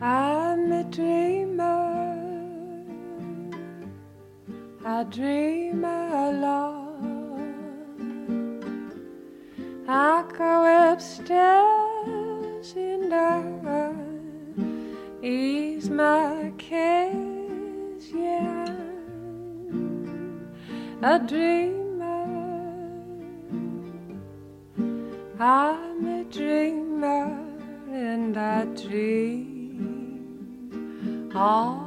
I'm a dreamer. I dream a lot. I go upstairs in the ease my case. Yeah, a dreamer. I'm a dreamer. All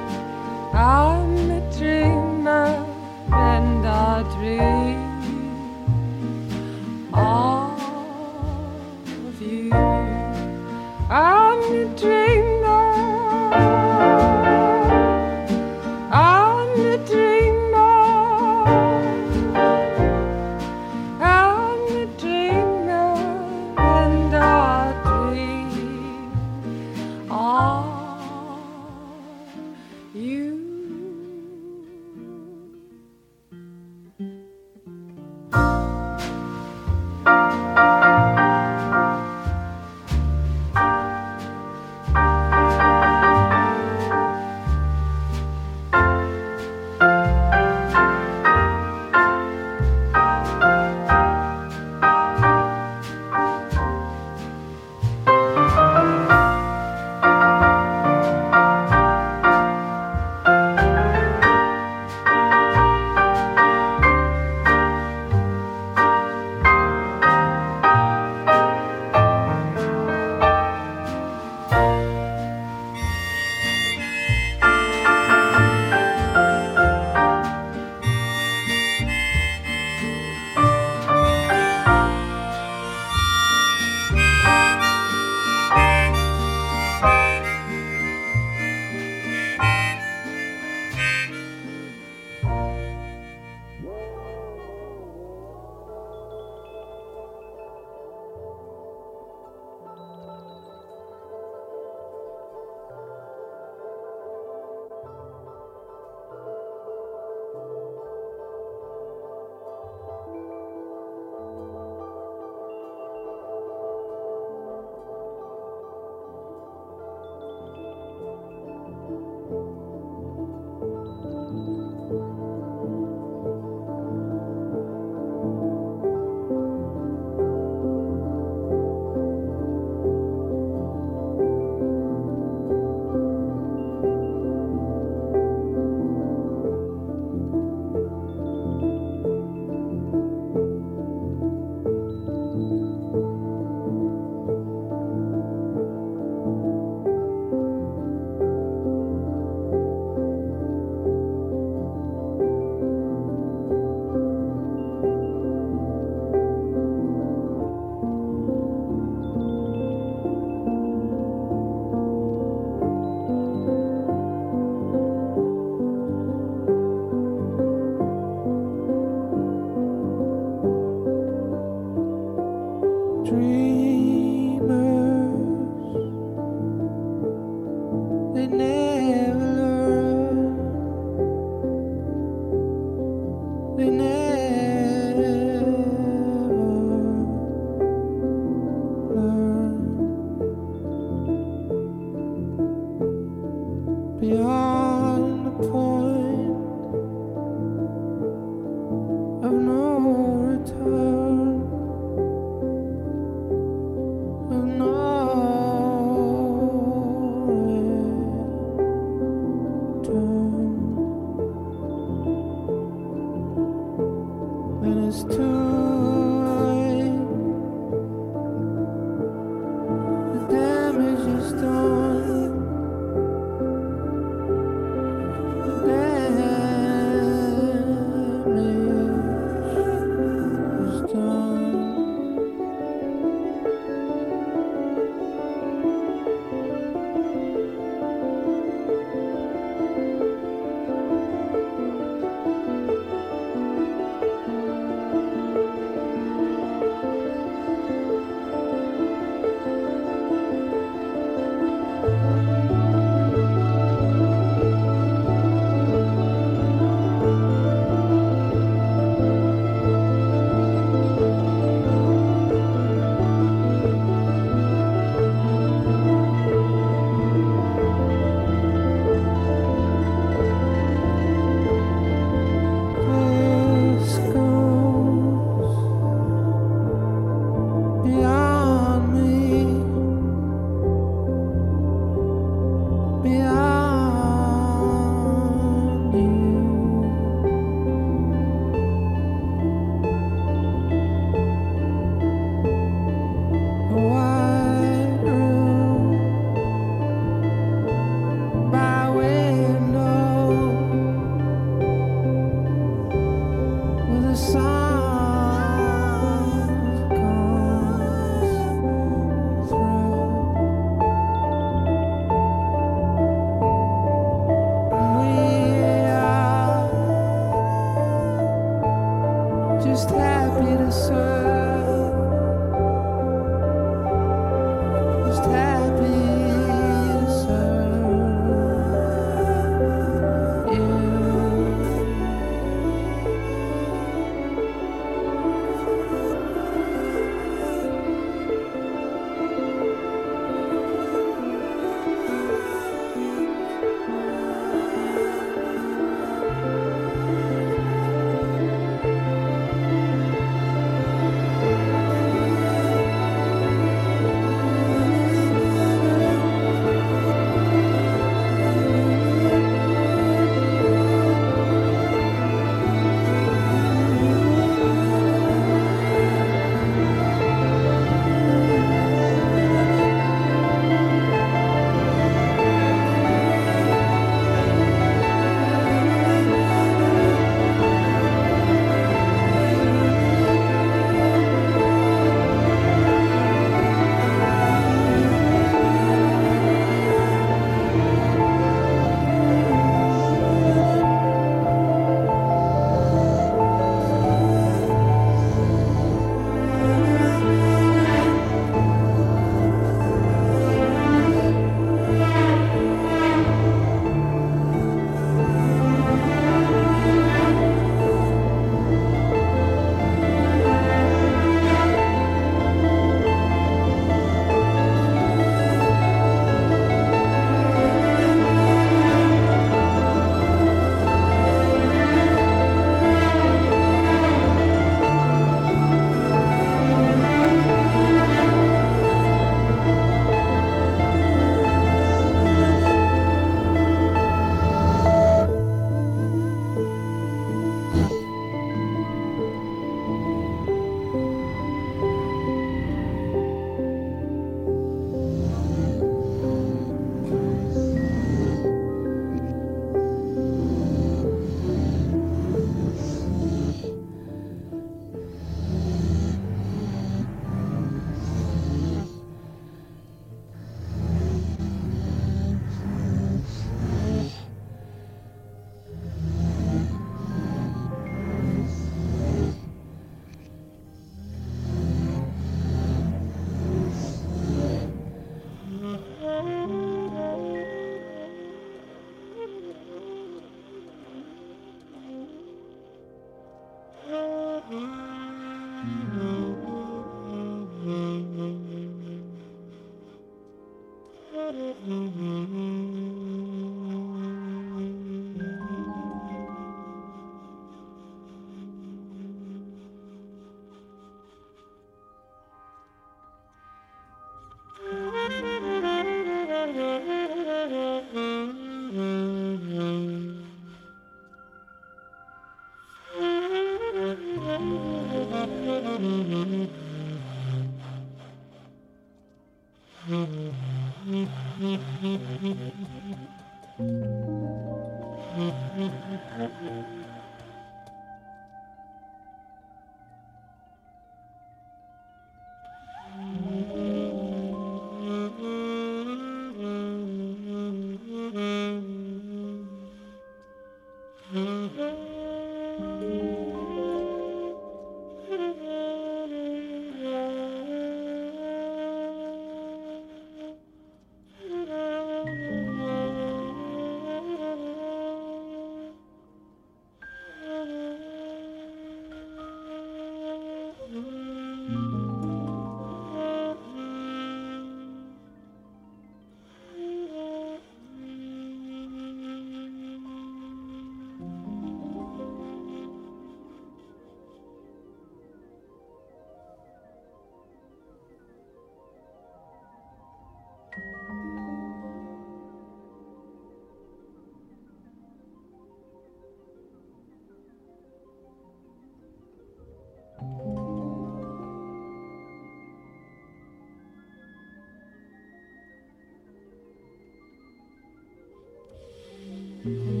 Mm-hmm.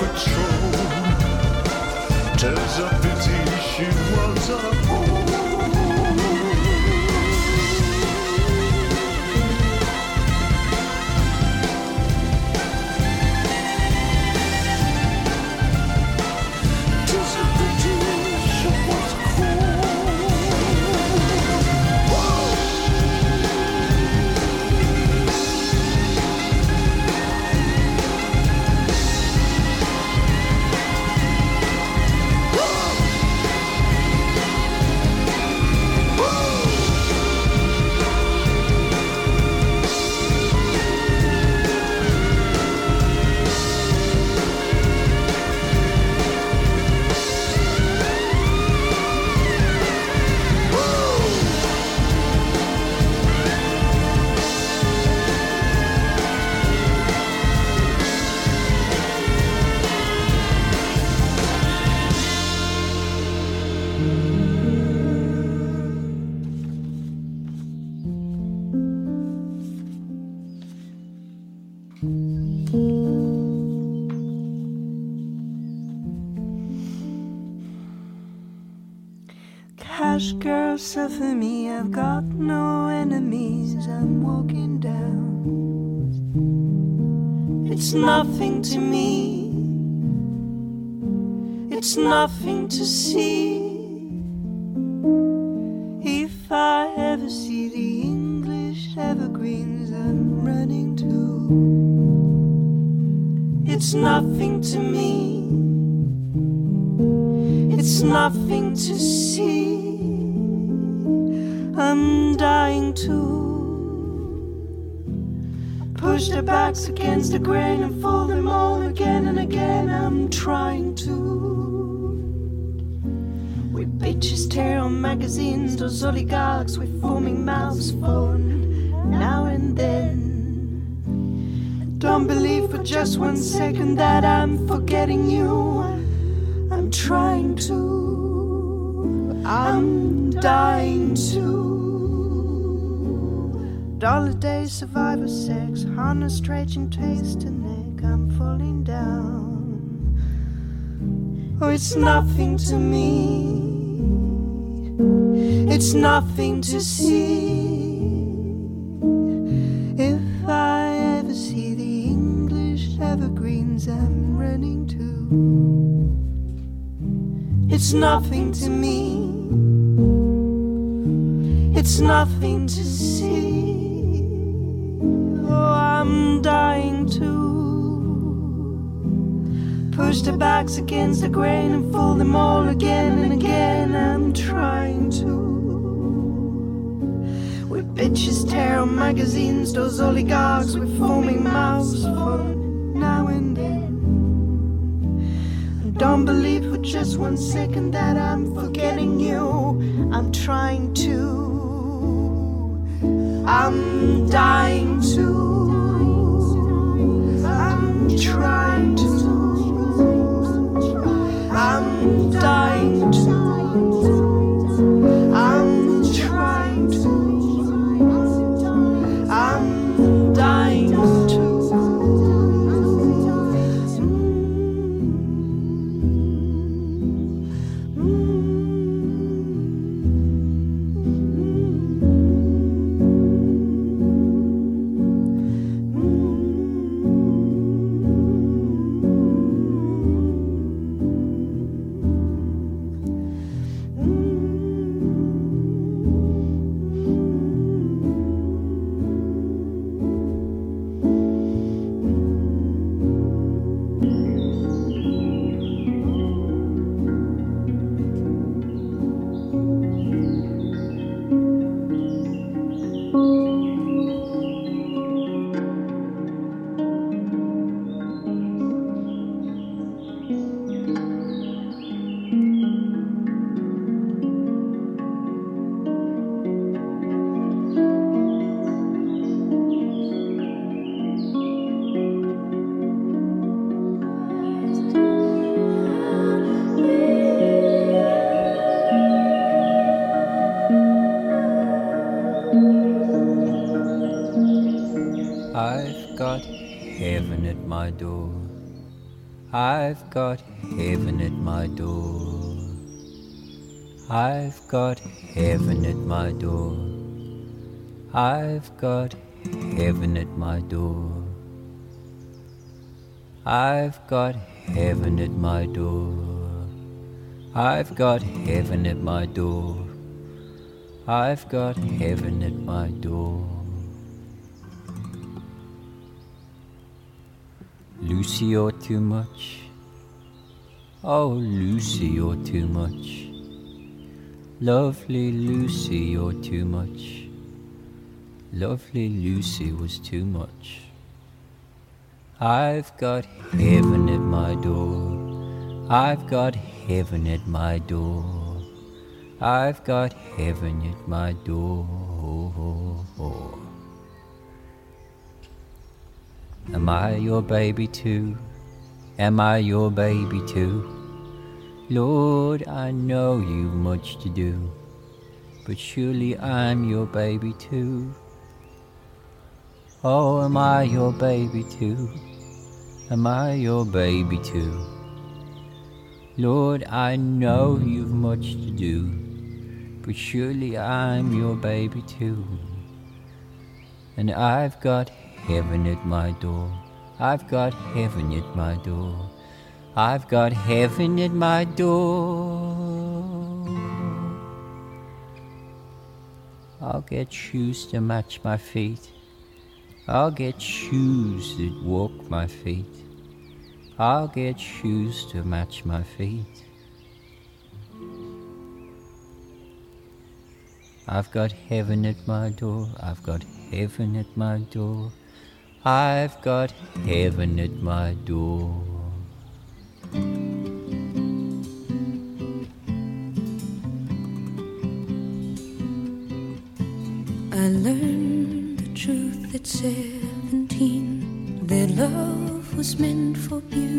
Patrol. A pity suffer me. I've got no enemies. I'm walking down. It's nothing to me. It's nothing to see. If I ever see the English evergreens I'm running to, it's nothing to me. It's nothing to see. I'm dying to push their backs against the grain and fold them all again and again. I'm trying to. We bitches tear on magazines, those oligarchs with foaming mouths phone now and then. Don't believe for just one second that I'm forgetting you. I'm trying to. I'm dying to. Dollar day survivor sex, harness stretching taste and neck. I'm falling down. Oh, it's nothing to me. It's nothing to see. If I ever see the English evergreens I'm running to, it's nothing to me. It's nothing to see. Oh, I'm dying to push the backs against the grain and fold them all again and again. I'm trying to. We bitches tear on magazines, those oligarchs with foaming mouths for now and then. And don't believe for just one second that I'm forgetting you. I'm trying to. I'm dying I've got heaven at my door. I've got heaven at my door. I've got heaven at my door. I've got heaven at my door. I've got heaven at my door. I've got heaven at my door. Lucy, you're too much. Oh, Lucy, you're too much. Lovely Lucy, you're too much. Lovely Lucy was too much. I've got heaven at my door. I've got heaven at my door. I've got heaven at my door. Am I your baby too? Am I your baby too? Lord, I know you've much to do, but surely I'm your baby too. Oh, am I your baby too? Am I your baby too? Lord, I know you've much to do, but surely I'm your baby too. And I've got heaven at my door. I've got heaven at my door. I've got heaven at my door. I'll get shoes to match my feet. I'll get shoes that walk my feet. I'll get shoes to match my feet. I've got heaven at my door. I've got heaven at my door. I've got heaven at my door. I learned the truth at seventeen. Their love was meant for beauty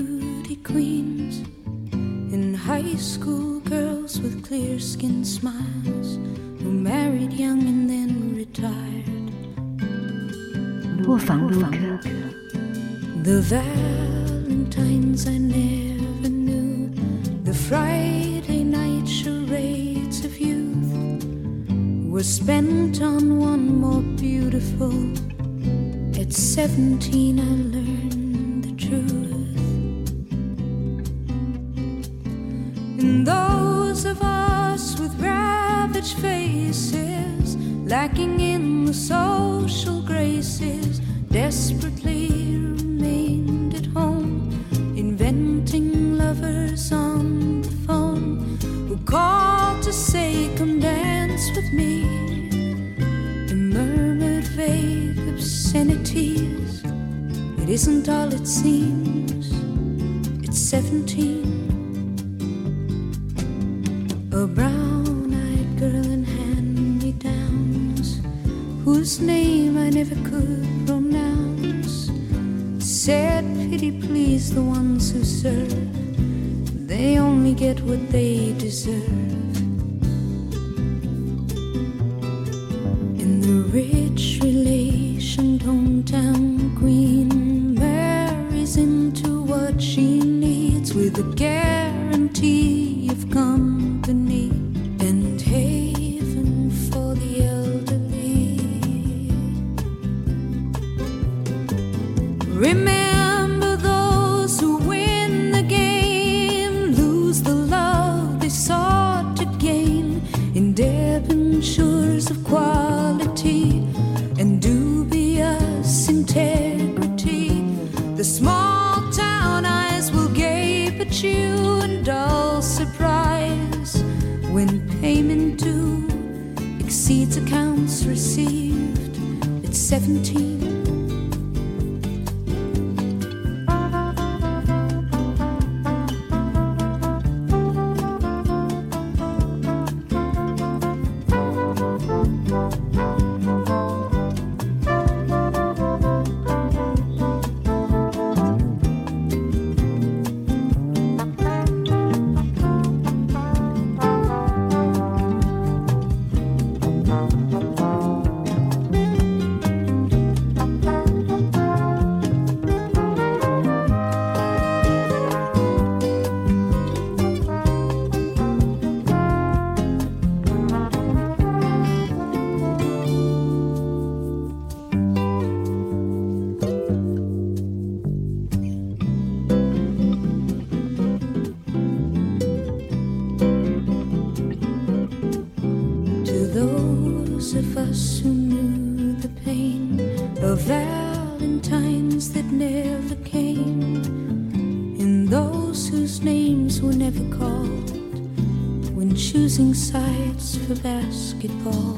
losing sights for basketball.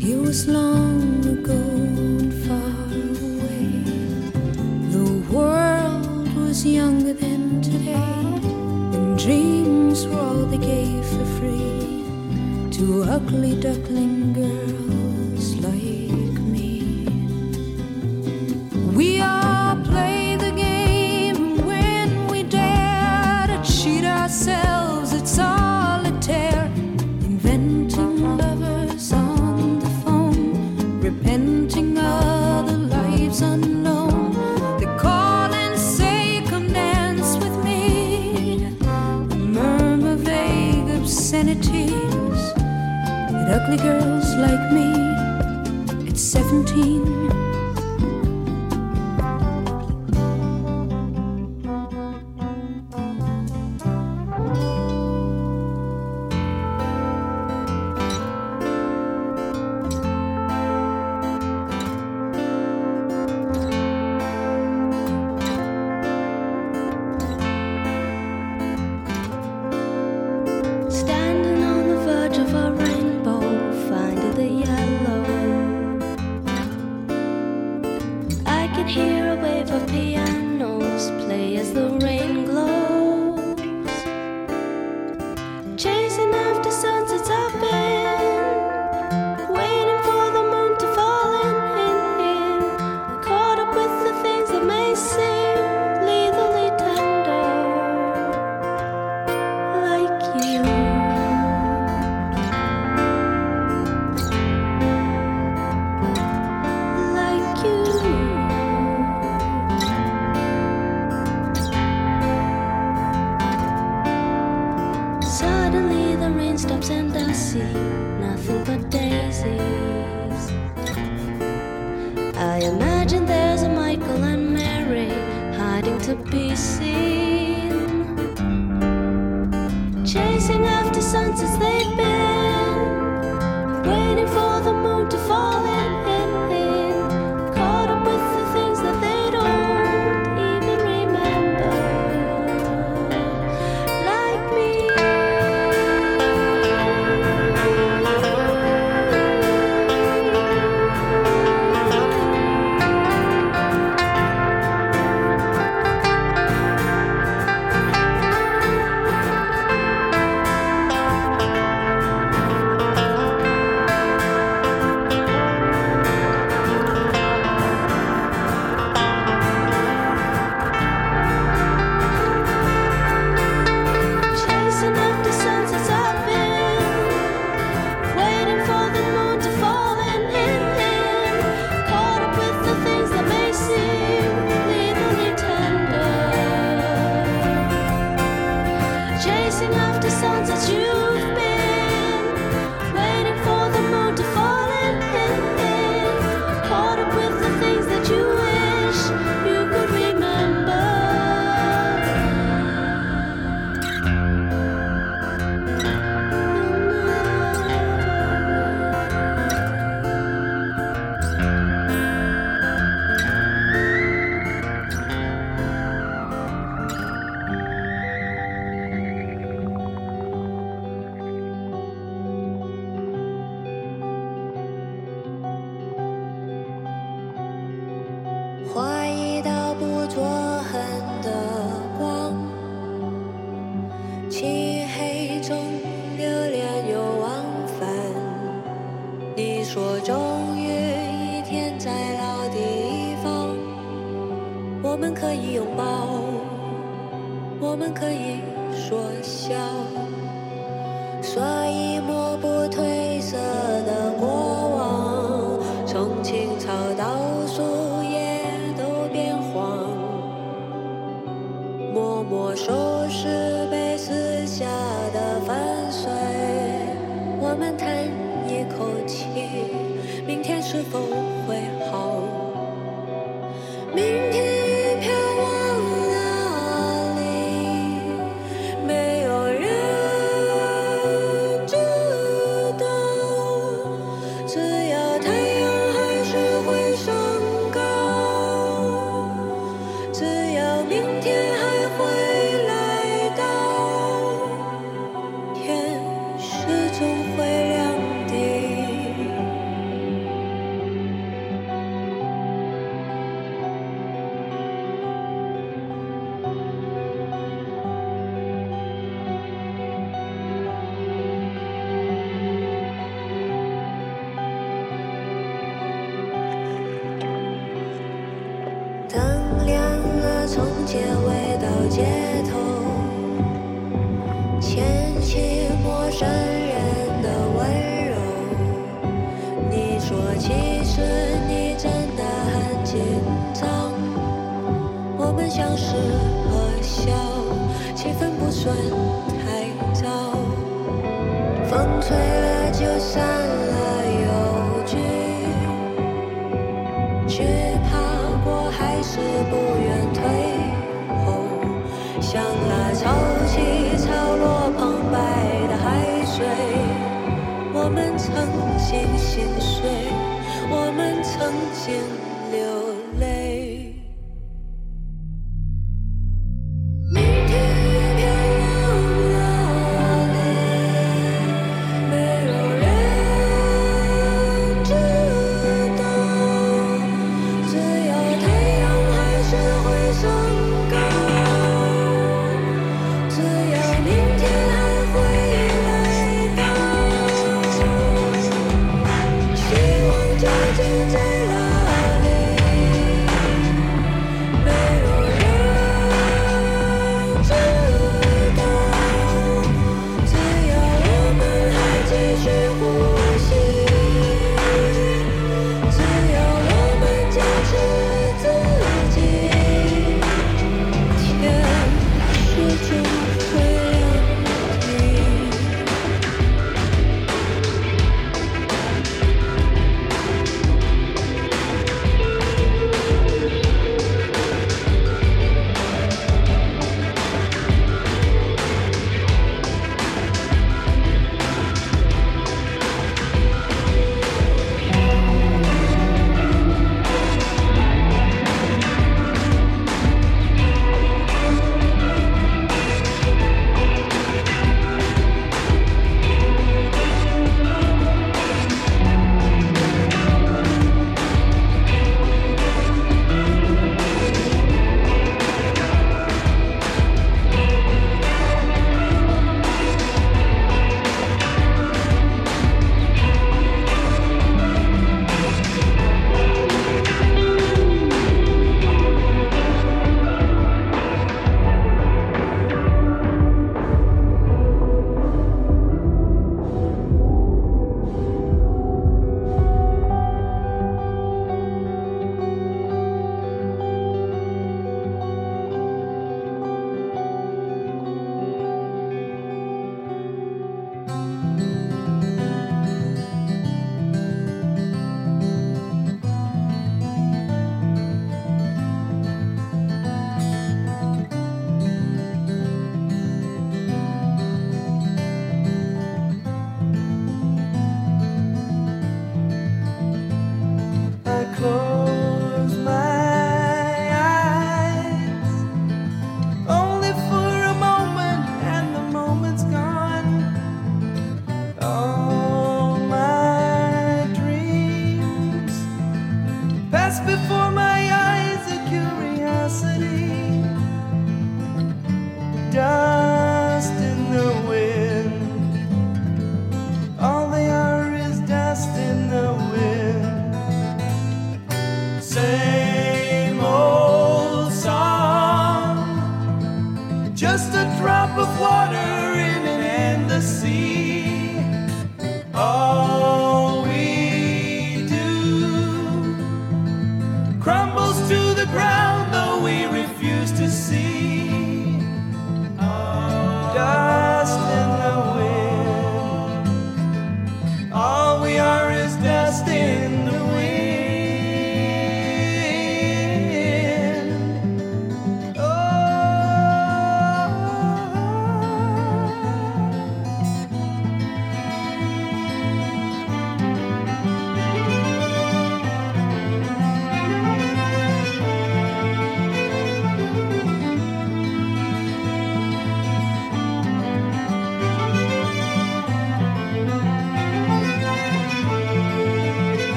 It was long ago and far away. The world was younger than today, and dreams were all they gave for free to ugly ducklings.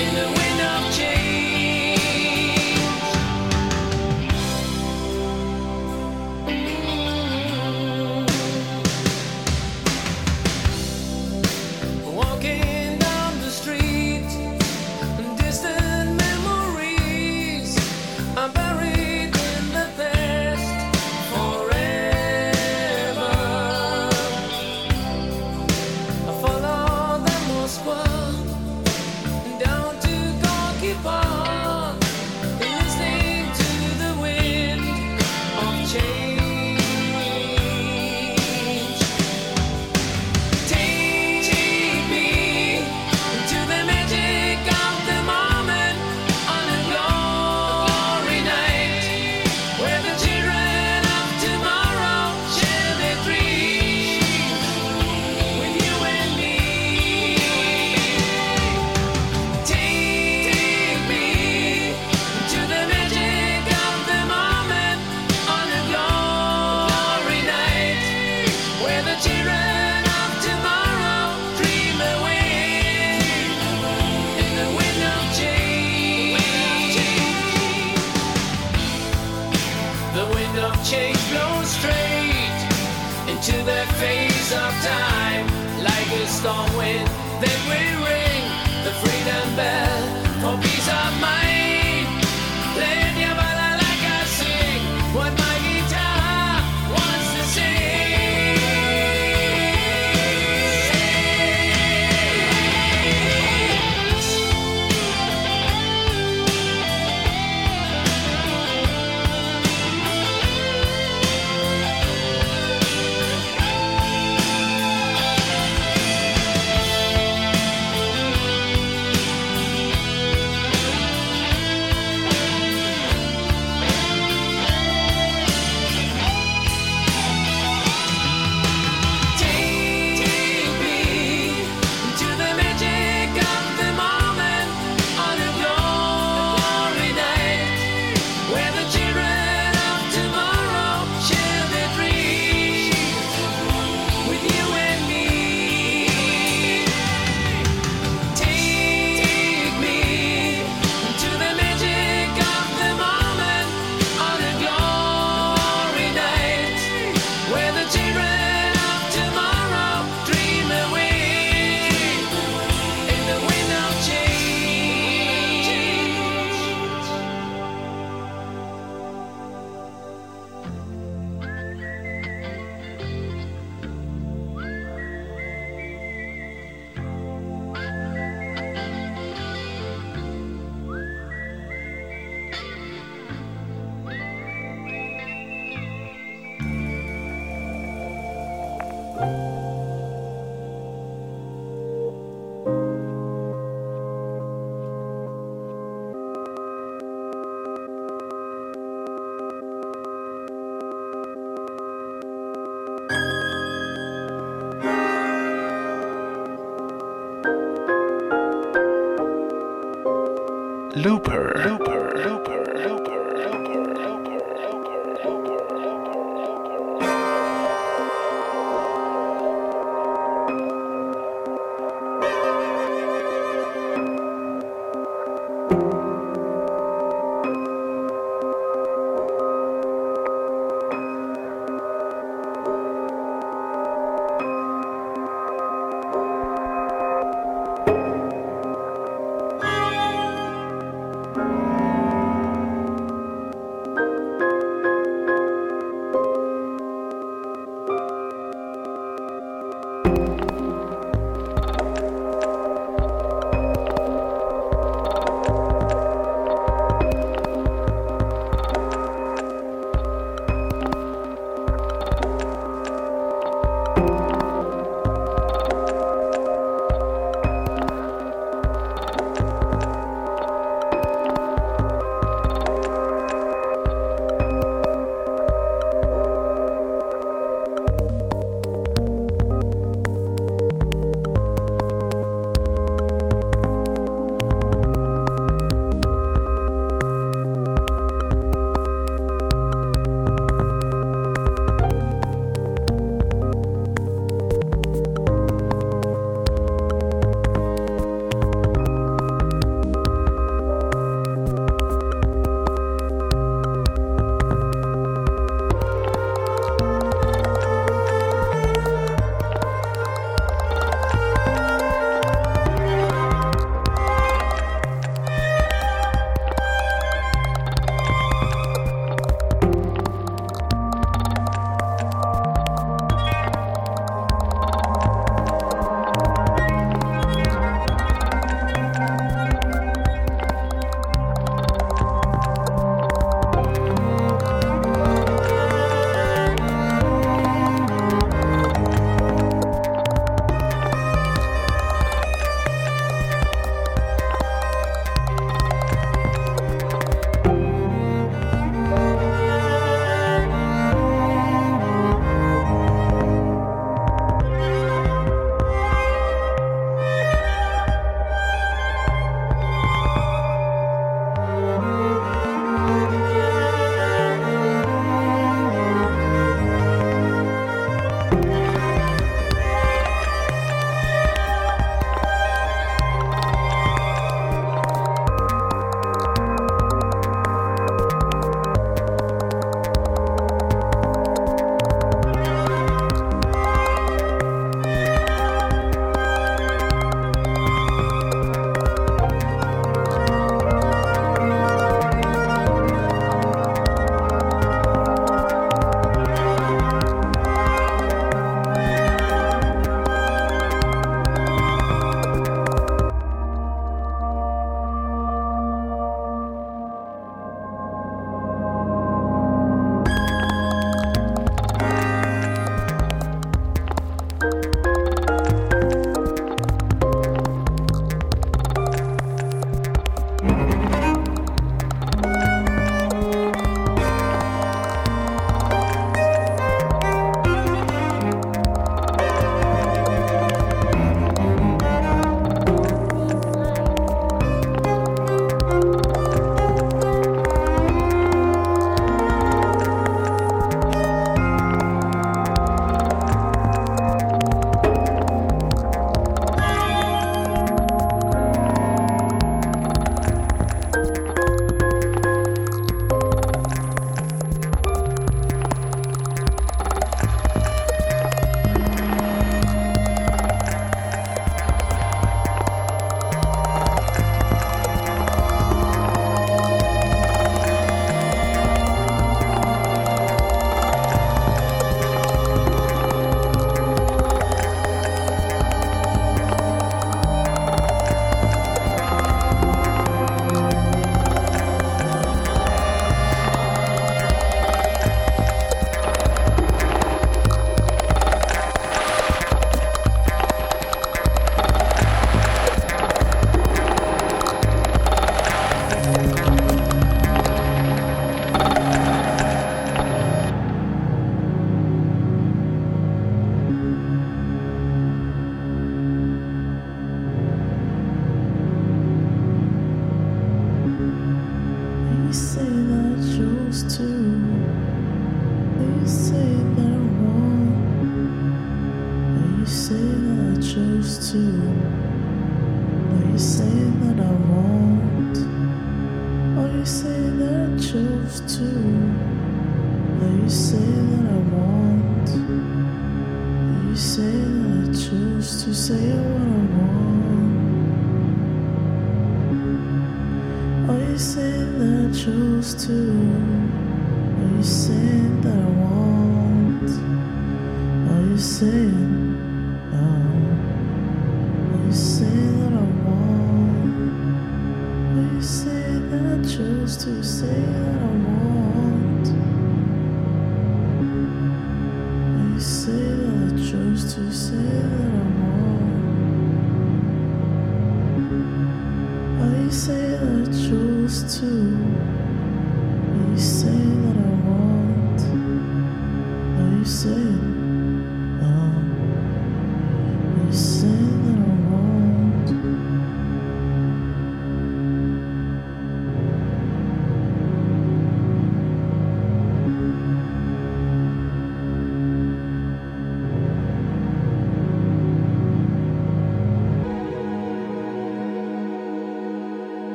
in the wind of change. Looper. Looper.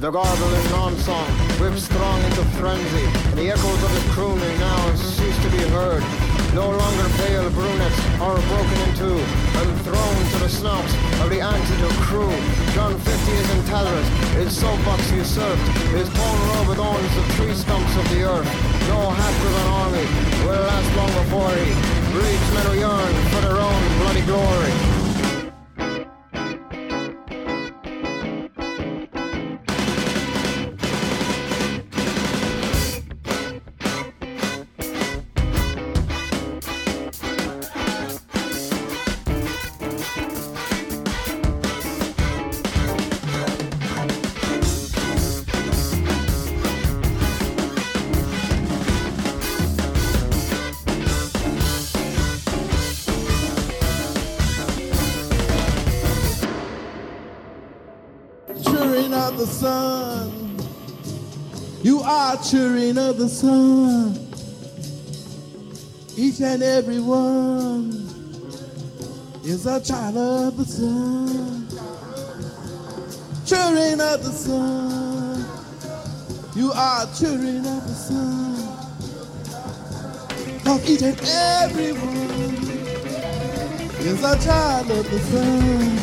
The garble is non-song, whips strong into frenzy. The echoes of his crooning now cease to be heard. No longer pale brunettes are broken in two and thrown to the snouts of the antidote crew. John L is in Talras, his soapbox usurped, his torn robe adorns the tree stumps of the earth. No half-driven army will last long before he breeds men who yearn for their own bloody glory. Cheering of the sun. Each and every one is a child of the sun. Children of the sun. You are children of the sun. Cause each and every one is a child of the sun.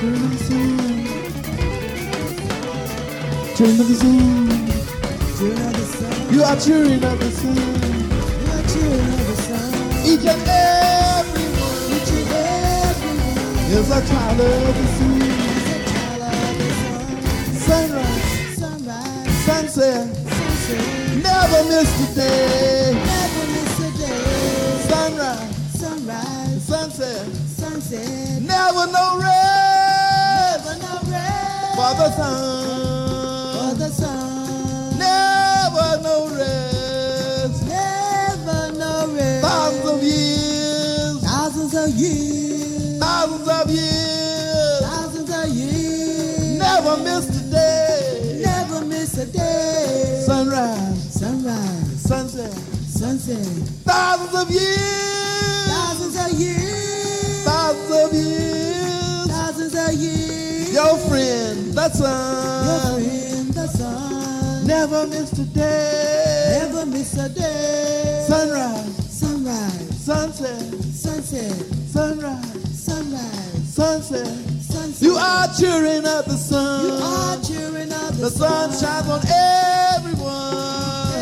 Cheering of the sun. Cheering of the sun. You are cheering of the sun. You are cheering of the sun. Each and every. Each and every is a child of the sun. Sunrise. Sunrise. Sunset. Sunset. Never miss a day. Never miss a day. Sunrise. Sunrise. Sunset. Sunset. Never no rest. Never no rest. For the sun. Thousands of years. Thousands of years. Never miss a day. Never miss a day. Sunrise. Sunrise. Sunset. Sunset. Thousands of years. Thousands of years. Thousands of years. Thousands of years. Your friend, the sun. Your friend, the sun. Never miss a day. Never miss a day. Sunrise. Sunrise. Sunset. Sunset. Sunrise. Sunset. Sunset. You are cheering up the sun. You are cheering up the, the sun. shines on everyone.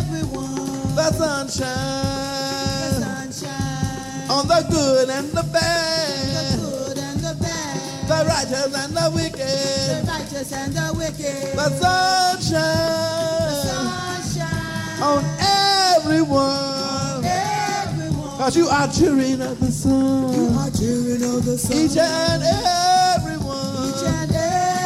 Everyone. The sun shines. The sun shines. On the good and the bad. The good and the bad. The righteous and the wicked. The righteous and the wicked. The sun shines. The sun shines. On everyone. Cause you are cheering up the sun. You are cheering up the sun. Each and everyone. Each and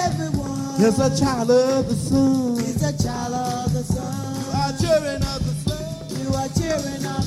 everyone. Is a child of the sun. Is a child of the sun. You are cheering up the sun. You are cheering up